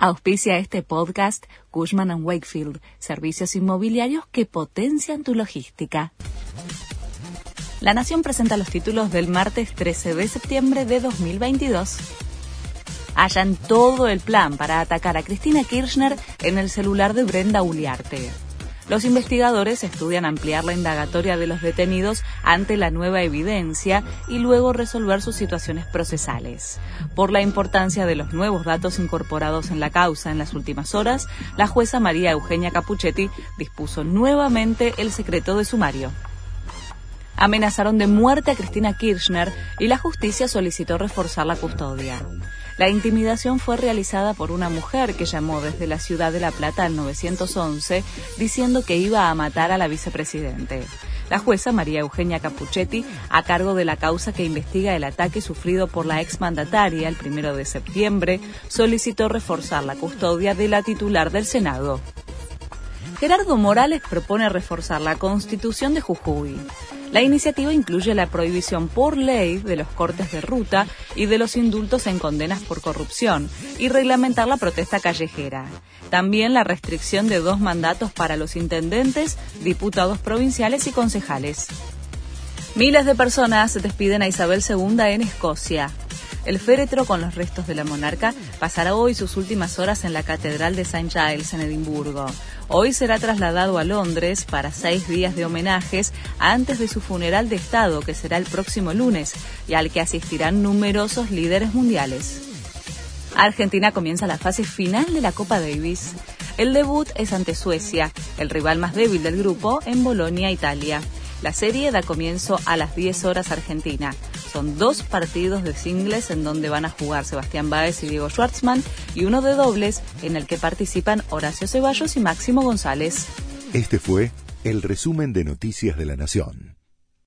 Auspicia este podcast Cushman ⁇ Wakefield, servicios inmobiliarios que potencian tu logística. La Nación presenta los títulos del martes 13 de septiembre de 2022. Hallan todo el plan para atacar a Cristina Kirchner en el celular de Brenda Uliarte. Los investigadores estudian ampliar la indagatoria de los detenidos ante la nueva evidencia y luego resolver sus situaciones procesales. Por la importancia de los nuevos datos incorporados en la causa en las últimas horas, la jueza María Eugenia Capuchetti dispuso nuevamente el secreto de sumario amenazaron de muerte a Cristina Kirchner y la justicia solicitó reforzar la custodia. La intimidación fue realizada por una mujer que llamó desde la ciudad de La Plata al 911 diciendo que iba a matar a la vicepresidente. La jueza María Eugenia Capuchetti, a cargo de la causa que investiga el ataque sufrido por la exmandataria el primero de septiembre, solicitó reforzar la custodia de la titular del Senado. Gerardo Morales propone reforzar la constitución de Jujuy. La iniciativa incluye la prohibición por ley de los cortes de ruta y de los indultos en condenas por corrupción y reglamentar la protesta callejera. También la restricción de dos mandatos para los intendentes, diputados provinciales y concejales. Miles de personas despiden a Isabel II en Escocia. El féretro con los restos de la monarca pasará hoy sus últimas horas en la Catedral de St. Giles en Edimburgo. Hoy será trasladado a Londres para seis días de homenajes antes de su funeral de Estado, que será el próximo lunes, y al que asistirán numerosos líderes mundiales. Argentina comienza la fase final de la Copa Davis. El debut es ante Suecia, el rival más débil del grupo, en Bolonia, Italia. La serie da comienzo a las 10 horas Argentina. Son dos partidos de singles en donde van a jugar Sebastián Báez y Diego Schwartzman y uno de dobles en el que participan Horacio Ceballos y Máximo González. Este fue el resumen de Noticias de la Nación.